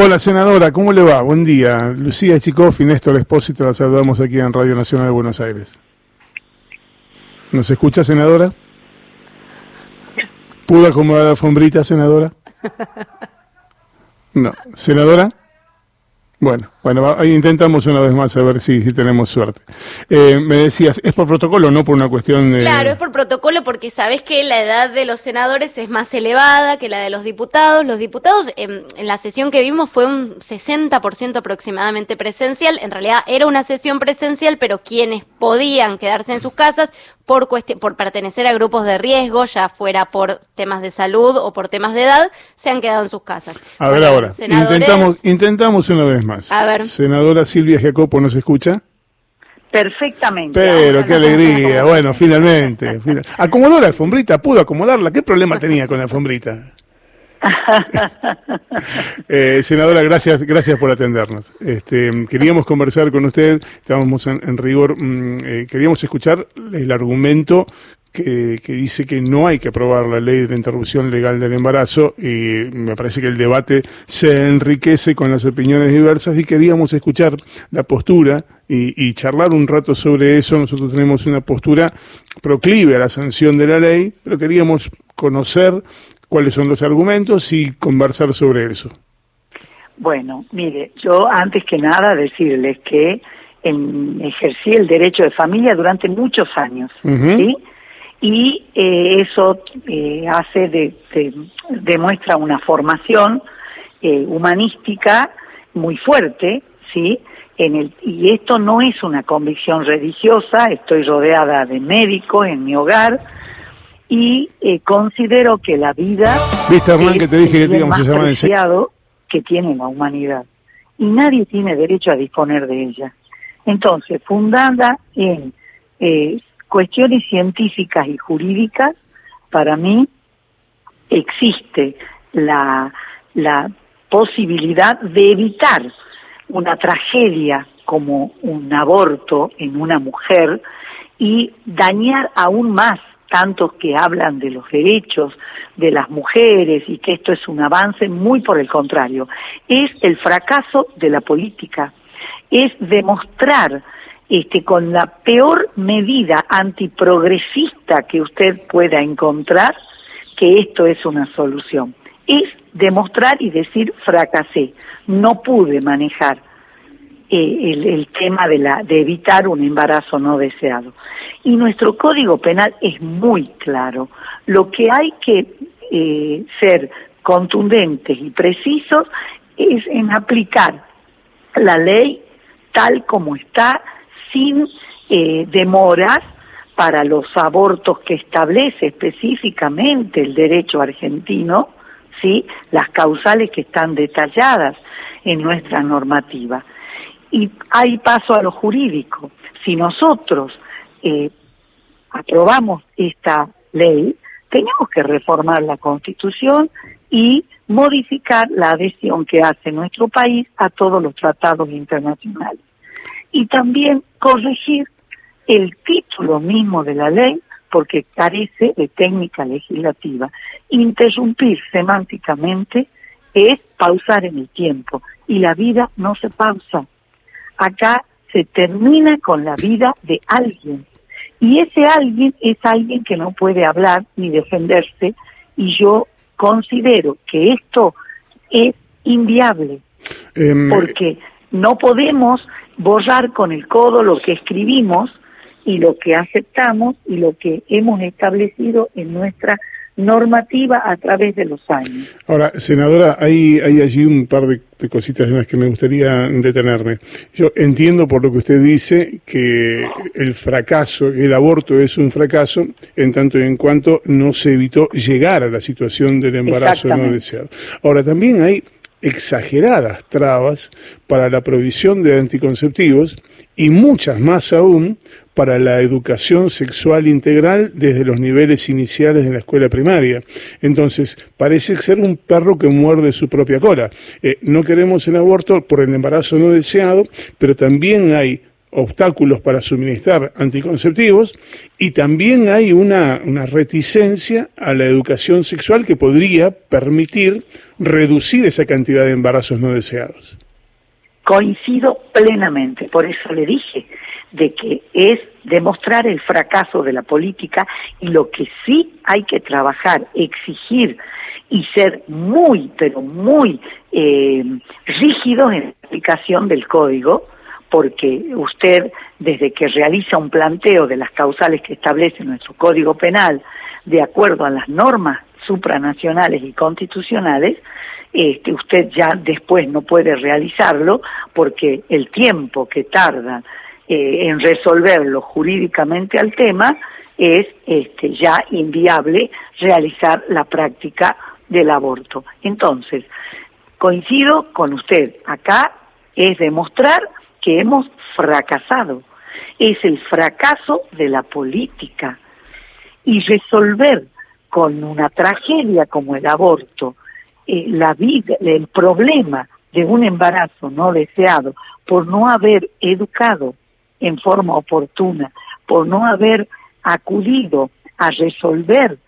Hola, senadora, ¿cómo le va? Buen día. Lucía Chicoff y Néstor Espósito, la saludamos aquí en Radio Nacional de Buenos Aires. ¿Nos escucha, senadora? ¿Pudo acomodar la alfombrita, senadora? No. ¿Senadora? Bueno, bueno, ahí intentamos una vez más a ver si, tenemos suerte. Eh, me decías, es por protocolo, no por una cuestión de... Claro, es por protocolo porque sabes que la edad de los senadores es más elevada que la de los diputados. Los diputados en, en la sesión que vimos fue un 60% aproximadamente presencial. En realidad era una sesión presencial, pero quienes podían quedarse en sus casas por, por pertenecer a grupos de riesgo, ya fuera por temas de salud o por temas de edad, se han quedado en sus casas. A ver ahora, intentamos, intentamos una vez más. A ver. Senadora Silvia Jacopo, ¿nos escucha? Perfectamente. Pero qué alegría, bueno, finalmente. Acomodó la alfombrita, pudo acomodarla. ¿Qué problema tenía con la alfombrita? eh, senadora, gracias, gracias por atendernos. Este, queríamos conversar con usted, estábamos en, rigor, mm, eh, queríamos escuchar el argumento que, dice que no hay que aprobar la ley de interrupción legal del embarazo y me parece que el debate se enriquece con las opiniones diversas y queríamos escuchar la postura y, y, charlar un rato sobre eso. Nosotros tenemos una postura proclive a la sanción de la ley, pero queríamos conocer cuáles son los argumentos y conversar sobre eso. Bueno, mire, yo antes que nada decirles que en, ejercí el derecho de familia durante muchos años, ¿sí? Y eh, eso eh, hace de, demuestra una formación eh, humanística muy fuerte, ¿sí? En el, y esto no es una convicción religiosa, estoy rodeada de médicos en mi hogar, y eh, considero que la vida ¿Viste, Hernán, que te dije que más preciado que tiene la humanidad y nadie tiene derecho a disponer de ella. Entonces, fundada en eh, cuestiones científicas y jurídicas, para mí existe la, posibilidad de evitar una tragedia como un aborto en una mujer y dañar aún más tantos que hablan de los derechos de las mujeres y que esto es un avance, muy por el contrario, es el fracaso de la política, es demostrar este, con la peor medida antiprogresista que usted pueda encontrar que esto es una solución. Es demostrar y decir fracasé, no pude manejar eh, el, tema de, la, de evitar un embarazo no deseado. Y nuestro código penal es muy claro. Lo que hay que eh, ser contundentes y precisos es en aplicar la ley tal como está, sin eh, demoras para los abortos que establece específicamente el derecho argentino, ¿sí? las causales que están detalladas en nuestra normativa y hay paso a lo jurídico. Si nosotros eh, aprobamos esta ley, tenemos que reformar la Constitución y modificar la adhesión que hace nuestro país a todos los tratados internacionales. Y también corregir el título mismo de la ley porque carece de técnica legislativa. Interrumpir semánticamente es pausar en el tiempo y la vida no se pausa, acá se termina con la vida de alguien. Y ese alguien es alguien que no puede hablar ni defenderse y yo considero que esto es inviable em, porque no podemos borrar con el codo lo que escribimos y lo que aceptamos y lo que hemos establecido en nuestra normativa a través de los años. Ahora, senadora, hay, hay allí un par de, cositas en las que me gustaría detenerme. Yo entiendo por lo que usted dice que el fracaso, el aborto es un fracaso en tanto y en cuanto no se evitó llegar a la situación del embarazo no deseado. Ahora, también hay exageradas trabas para la provisión de anticonceptivos y muchas más aún para la educación sexual integral desde los niveles iniciales de la escuela primaria. Entonces, parece ser un perro que muerde su propia cola. Eh, no queremos el aborto por el embarazo no deseado, pero también hay obstáculos para suministrar anticonceptivos y también hay una, una, reticencia a la educación sexual que podría permitir reducir esa cantidad de embarazos no deseados. Coincido plenamente, por eso le dije de que es demostrar el fracaso de la política y lo que sí hay que trabajar, exigir y ser muy, pero muy eh, rígidos en la aplicación del código, porque usted, desde que realiza un planteo de las causales que establece nuestro Código Penal, de acuerdo a las normas supranacionales y constitucionales, este, usted ya después no puede realizarlo porque el tiempo que tarda eh, en resolverlo jurídicamente al tema es este, ya inviable realizar la práctica del aborto. Entonces, coincido con usted, acá es demostrar que hemos fracasado. Es el fracaso de la política. Y resolver con una tragedia como el aborto, eh, la vida, el problema de un embarazo no deseado por no haber educado en forma oportuna, por no haber acudido a resolver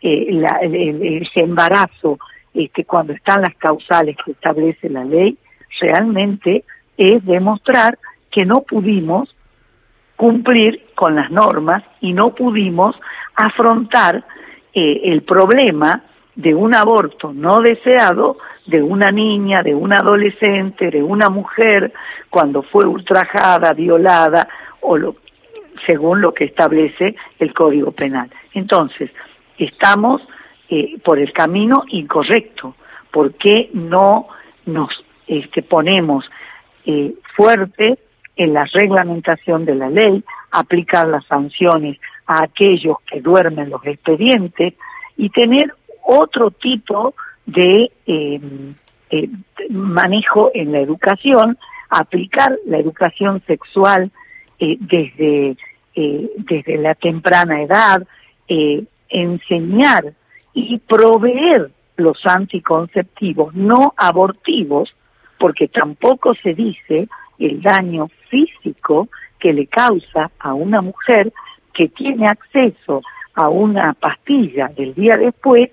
eh, ese embarazo este, cuando están las causales que establece la ley, realmente es demostrar que no pudimos cumplir con las normas y no pudimos afrontar eh, el problema de un aborto no deseado de una niña, de un adolescente, de una mujer, cuando fue ultrajada, violada, o lo, según lo que establece el Código Penal. Entonces, estamos eh, por el camino incorrecto. ¿Por qué no nos este, ponemos eh, fuerte en la reglamentación de la ley, aplicar las sanciones a aquellos que duermen los expedientes y tener otro tipo de em, eh, manejo en la educación, aplicar la educación sexual eh, desde, eh, desde la temprana edad, enseñar y proveer los anticonceptivos no abortivos, porque tampoco se dice el daño físico que le causa a una mujer que tiene acceso a una pastilla del día después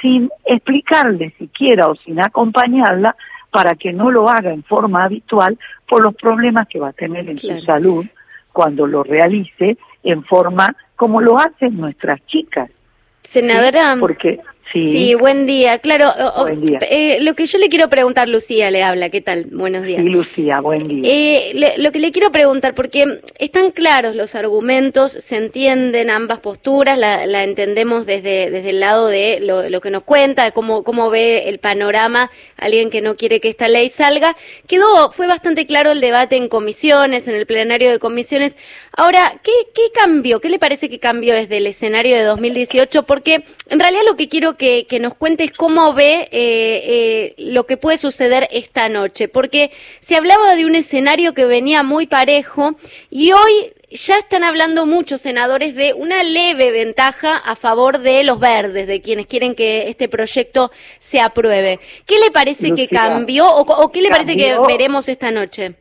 sin explicarle siquiera o sin acompañarla para que no lo haga en forma habitual por los problemas que va a tener en su salud cuando lo realice en forma como lo hacen nuestras chicas. Senadora, porque Sí. buen día. Claro, Eh, lo que yo le quiero preguntar, Lucía le habla, ¿qué tal? Buenos días. Sí, Lucía, buen día. Eh, lo que le quiero preguntar, porque están claros los argumentos, se entienden ambas posturas, la, la entendemos desde, desde el lado de lo, lo, que nos cuenta, de cómo, cómo ve el panorama alguien que no quiere que esta ley salga. Quedó, fue bastante claro el debate en comisiones, en el plenario de comisiones. Ahora, ¿qué, qué cambió? ¿Qué le parece que cambió desde el escenario de 2018? Porque en realidad lo que quiero que, nos cuentes cómo ve eh, eh, lo que puede suceder esta noche, porque se hablaba de un escenario que venía muy parejo y hoy ya están hablando muchos senadores de una leve ventaja a favor de los verdes, de quienes quieren que este proyecto se apruebe. ¿Qué le parece que cambió o, qué le parece que veremos esta noche?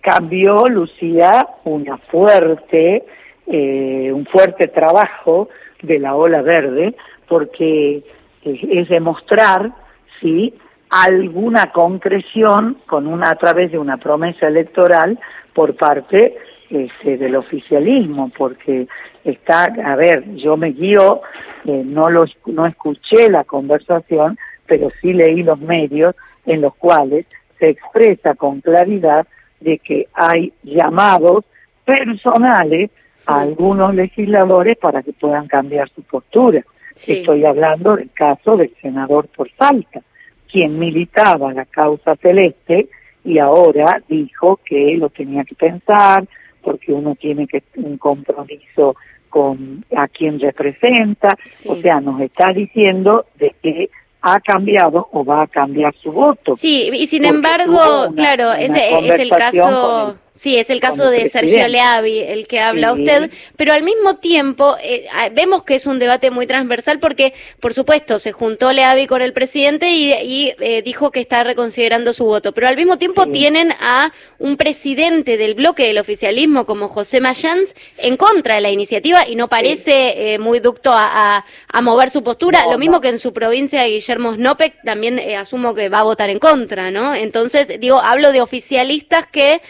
Cambió, Lucía, una fuerte, eh, un fuerte trabajo de la ola verde, porque es demostrar ¿sí? alguna concreción con una a través de una promesa electoral por parte este, del oficialismo, porque está, a ver, yo me guío, eh, no lo, no escuché la conversación, pero sí leí los medios en los cuales se expresa con claridad de que hay llamados personales a algunos legisladores para que puedan cambiar su postura. Estoy hablando del caso del senador por falta, quien militaba la causa celeste y ahora dijo que lo tenía que pensar porque uno tiene que un compromiso con a quien representa, o sea, nos está diciendo de que ha cambiado o va a cambiar su voto. Sí, y sin embargo, claro, ese es el caso Sí, es el caso de Sergio Leavi, el que habla usted, pero al mismo tiempo eh, vemos que es un debate muy transversal porque, por supuesto, se juntó Leavi con el presidente y, eh, dijo que está reconsiderando su voto, pero al mismo tiempo tienen a un presidente del bloque del oficialismo como José Mayans en contra de la iniciativa y no parece eh, muy ducto a, mover su postura, lo mismo que en su provincia Guillermo Snopek también asumo que va a votar en contra, ¿no? Entonces, digo, hablo de oficialistas que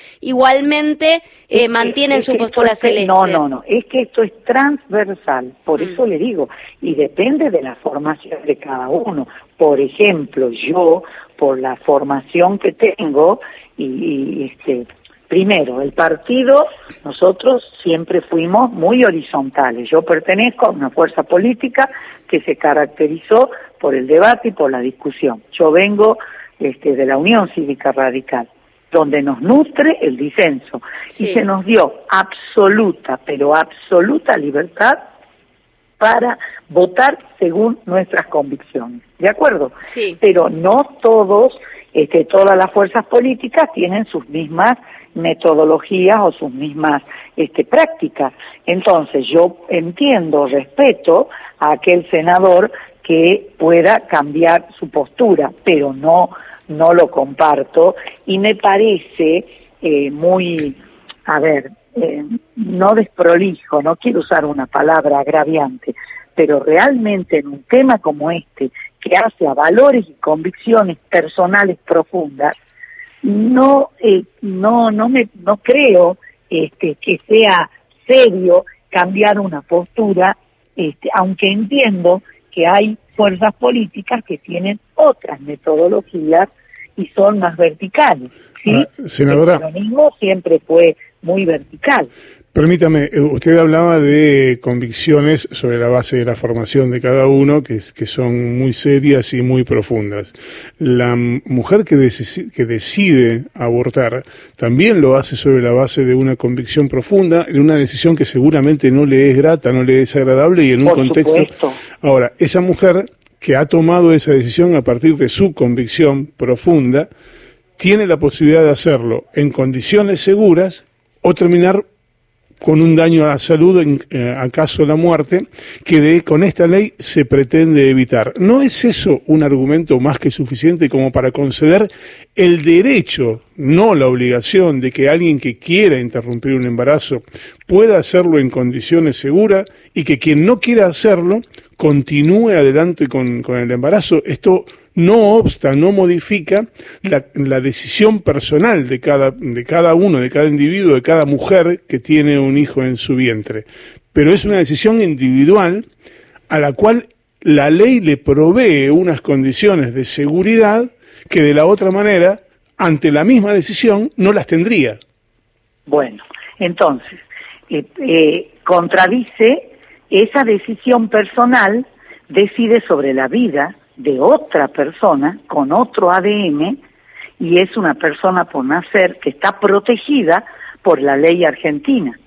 igualmente eh, mantienen su postura celeste. No, no, no, es que esto es transversal, por mm. eso le digo, y depende de la formación de cada uno. Por ejemplo, yo, por la formación que tengo, y, este, primero, el partido, nosotros siempre fuimos muy horizontales. Yo pertenezco a una fuerza política que se caracterizó por el debate y por la discusión. Yo vengo este, de la Unión Cívica Radical donde nos nutre el disenso. Y se nos dio absoluta, pero absoluta libertad para votar según nuestras convicciones. ¿De acuerdo? Sí. Pero no todos, este, todas las fuerzas políticas tienen sus mismas metodologías o sus mismas este, prácticas. Entonces yo entiendo, respeto a aquel senador que pueda cambiar su postura, pero no no lo comparto y me parece eh, muy, a ver, eh, no desprolijo, no quiero usar una palabra agraviante, pero realmente en un tema como este, que hace a valores y convicciones personales profundas, no, eh, no, no me, no creo este, que sea serio cambiar una postura, este, aunque entiendo que hay fuerzas políticas que tienen otras metodologías y son más verticales. ¿sí? senadora. El peronismo siempre fue muy vertical. Permítame, eh, usted hablaba de convicciones sobre la base de la formación de cada uno, que, que son muy serias y muy profundas. La mujer que, que decide abortar también lo hace sobre la base de una convicción profunda, de una decisión que seguramente no le es grata, no le es agradable y en un contexto... Ahora, esa mujer que ha tomado esa decisión a partir de su convicción profunda, tiene la posibilidad de hacerlo en condiciones seguras o terminar con un daño a la salud en eh, acaso la muerte, que de, con esta ley se pretende evitar. ¿No es eso un argumento más que suficiente como para conceder el derecho, no la obligación, de que alguien que quiera interrumpir un embarazo pueda hacerlo en condiciones seguras y que quien no quiera hacerlo continúe adelante con, con el embarazo? Esto no obsta, no modifica la, decisión personal de cada, de cada uno, de cada individuo, de cada mujer que tiene un hijo en su vientre. Pero es una decisión individual a la cual la ley le provee unas condiciones de seguridad que de la otra manera, ante la misma decisión, no las tendría. Bueno, entonces, eh, eh, contradice esa decisión personal, decide sobre la vida, de otra persona con otro ADN y es una persona por nacer que está protegida por la ley argentina.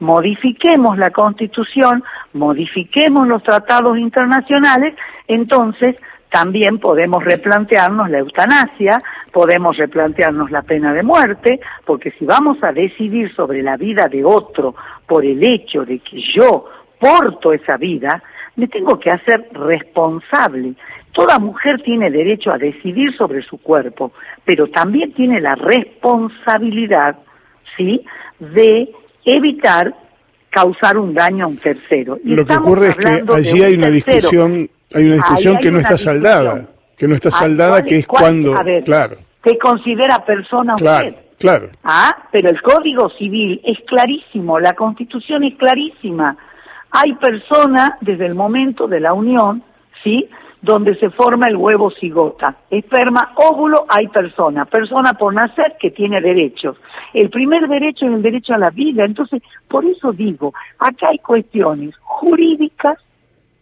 Modifiquemos la constitución, modifiquemos los tratados internacionales, entonces también podemos replantearnos la eutanasia, podemos replantearnos la pena de muerte, porque si vamos a decidir sobre la vida de otro por el hecho de que yo porto esa vida, me tengo que hacer responsable. Toda mujer tiene derecho a decidir sobre su cuerpo, pero también tiene la responsabilidad, ¿sí?, de evitar causar un daño a un tercero. Lo que ocurre es que allí hay una discusión, hay una discusión que no está saldada, que no está saldada, que es cuando, claro. Se considera persona claro, usted. Claro. Ah, pero el Código Civil es clarísimo, la Constitución es clarísima. Hay persona desde el momento de la unión, ¿sí?, donde se forma el huevo cigota. Esperma, óvulo, hay persona. Persona por nacer que tiene derechos. El primer derecho es el derecho a la vida. Entonces, por eso digo, acá hay cuestiones jurídicas,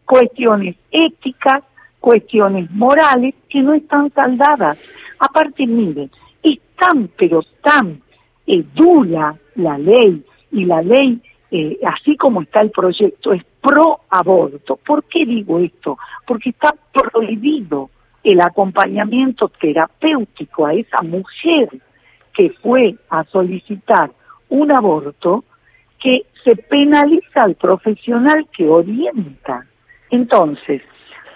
cuestiones éticas, cuestiones morales que no están saldadas. Aparte, miren, es tan, pero tan eh, dura la ley y la ley eh, así como está el proyecto, es pro aborto. ¿Por qué digo esto? Porque está prohibido el acompañamiento terapéutico a esa mujer que fue a solicitar un aborto que se penaliza al profesional que orienta. Entonces,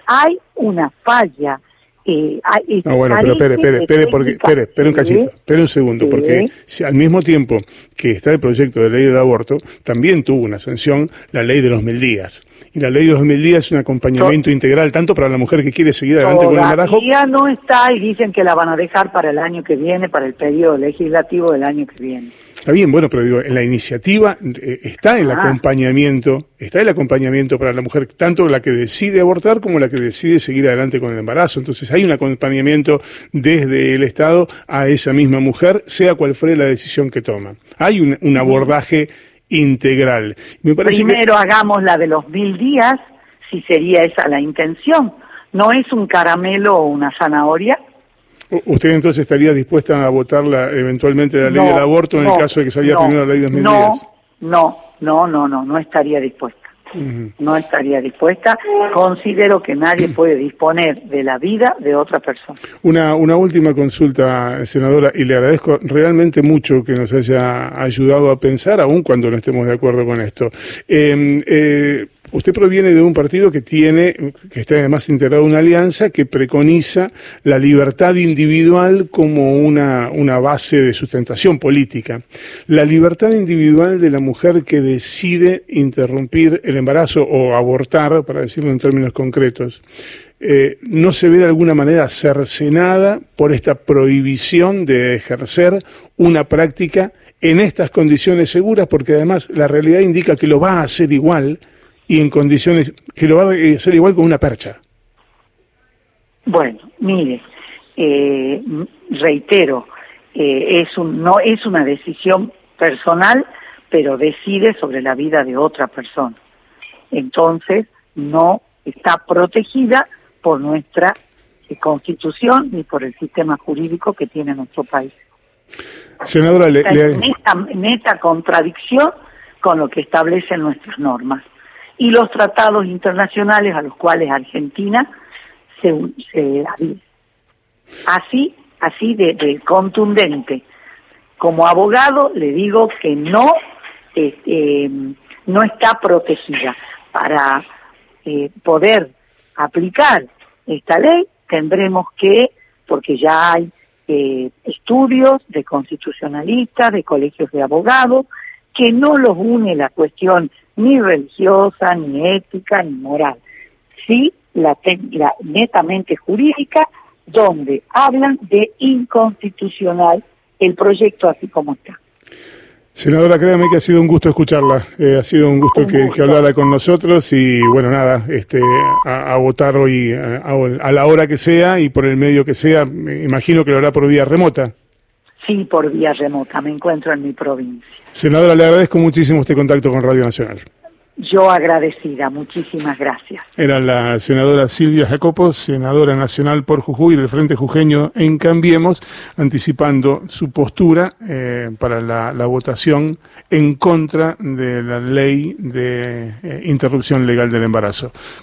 hay una falla no, bueno, pero espere, espere, espere, porque, espere, espere un cachito, espere un segundo, porque al mismo tiempo que está el proyecto de ley del aborto, también tuvo una sanción la ley de los mil días. Y la ley de los mil días es un acompañamiento integral, tanto para la mujer que quiere seguir adelante con el embarazo. Ya no está y dicen que la van a dejar para el año que viene, para el periodo legislativo del año que viene. Está bien, bueno, pero digo, en la iniciativa eh, está el ah. acompañamiento, está el acompañamiento para la mujer, tanto la que decide abortar como la que decide seguir adelante con el embarazo. Entonces hay un acompañamiento desde el Estado a esa misma mujer, sea cual fuere la decisión que toma. Hay un, abordaje integral. Me parece Primero hagamos la de los mil días, si sería esa la intención. No es un caramelo o una zanahoria, ¿Usted entonces estaría dispuesta a votar la, eventualmente la ley del aborto en el caso de que saliera primero la ley de 2010? No, no, no, no, no, estaría dispuesta. No estaría dispuesta. Considero que nadie puede disponer de la vida de otra persona. Una, una última consulta, senadora, y le agradezco realmente mucho que nos haya ayudado a pensar, aun cuando no estemos de acuerdo con esto. eh, eh Usted proviene de un partido que tiene, que está además integrado en una alianza que preconiza la libertad individual como una, una base de sustentación política. La libertad individual de la mujer que decide interrumpir el embarazo o abortar, para decirlo en términos concretos, eh, no se ve de alguna manera cercenada por esta prohibición de ejercer una práctica en estas condiciones seguras, porque además la realidad indica que lo va a hacer igual y en condiciones que lo va a hacer igual con una percha. Bueno, mire, eh, reitero, eh, es un, no es una decisión personal, pero decide sobre la vida de otra persona. Entonces, no está protegida por nuestra eh, constitución ni por el sistema jurídico que tiene nuestro país. Senadora, le, neta, neta contradicción con lo que establecen nuestras normas y los tratados internacionales a los cuales Argentina se, se adhiere. Así, así de, contundente. Como abogado le digo que no, este, no está protegida. Para eh, poder aplicar esta ley tendremos que, porque ya hay eh, estudios de constitucionalistas, de colegios de abogados, que no los une la cuestión ni religiosa, ni ética, ni moral. Sí, la, netamente jurídica, donde hablan de inconstitucional el proyecto así como está. Senadora, créame que ha sido un gusto escucharla, eh, ha sido un gusto, que, hablara con nosotros y bueno, nada, este, a, votar hoy a, a, la hora que sea y por el medio que sea, me imagino que lo hará por vía remota. Sí, por vía remota, me encuentro en mi provincia. Senadora, le agradezco muchísimo este contacto con Radio Nacional. Yo agradecida, muchísimas gracias. Era la senadora Silvia Jacopo, senadora nacional por Jujuy del Frente Jujeño en Cambiemos, anticipando su postura eh, para la, votación en contra de la ley de eh, interrupción legal del embarazo.